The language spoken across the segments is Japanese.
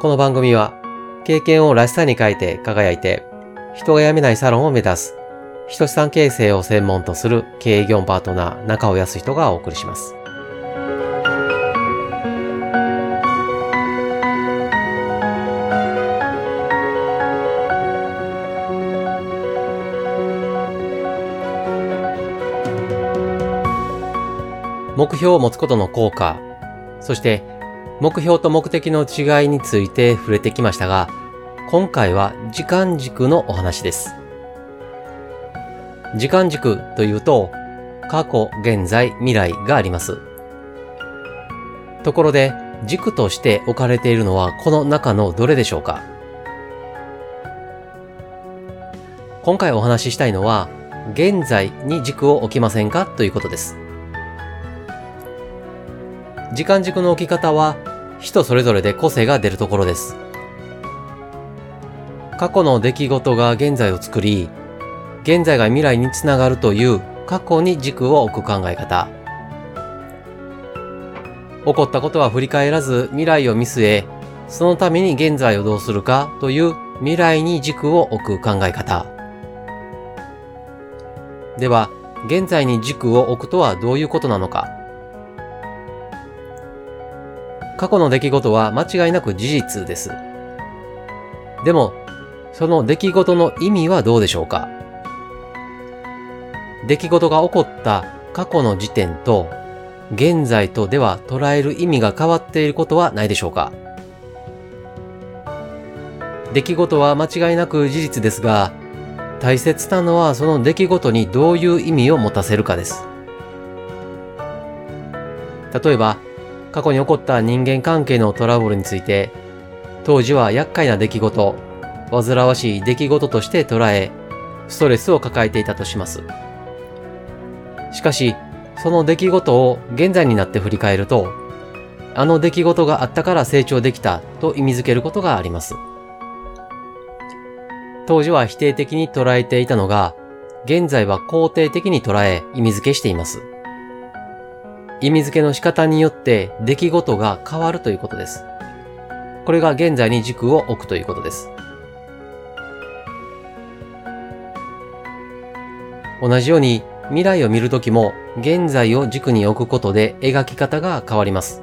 この番組は経験をらしさに変えて輝いて人が辞めないサロンを目指す人資産形成を専門とする経営業パートナー中尾康人がお送りします。目標を持つことの効果、そして目標と目的の違いについて触れてきましたが、今回は時間軸のお話です。時間軸というと、過去、現在、未来があります。ところで、軸として置かれているのはこの中のどれでしょうか？今回お話ししたいのは、現在に軸を置きませんかということです。時間軸の置き方は人それぞれで個性が出るところです。過去の出来事が現在を作り、現在が未来につながるという過去に軸を置く考え方。起こったことは振り返らず未来を見据え、そのために現在をどうするかという未来に軸を置く考え方。では、現在に軸を置くとはどういうことなのか。過去の出来事は間違いなく事実です。でも、その出来事の意味はどうでしょうか？出来事が起こった過去の時点と現在とでは捉える意味が変わっていることはないでしょうか？出来事は間違いなく事実ですが、大切なのはその出来事にどういう意味を持たせるかです。例えば、過去に起こった人間関係のトラブルについて、当時は厄介な出来事、煩わしい出来事として捉え、ストレスを抱えていたとします。しかし、その出来事を現在になって振り返ると、あの出来事があったから成長できたと意味づけることがあります。当時は否定的に捉えていたのが、現在は肯定的に捉え意味づけしています。意味付けの仕方によって出来事が変わるということです。これが現在に軸を置くということです。同じように未来を見るときも現在を軸に置くことで描き方が変わります。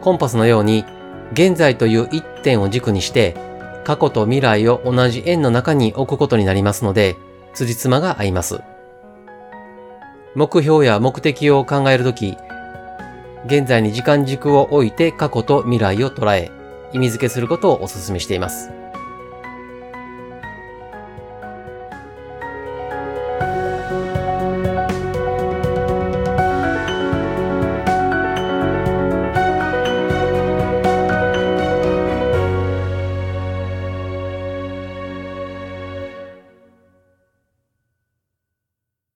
コンパスのように現在という一点を軸にして過去と未来を同じ円の中に置くことになりますので、辻褄が合います。目標や目的を考えるとき、現在に時間軸を置いて過去と未来を捉え、意味付けすることをお勧めしています。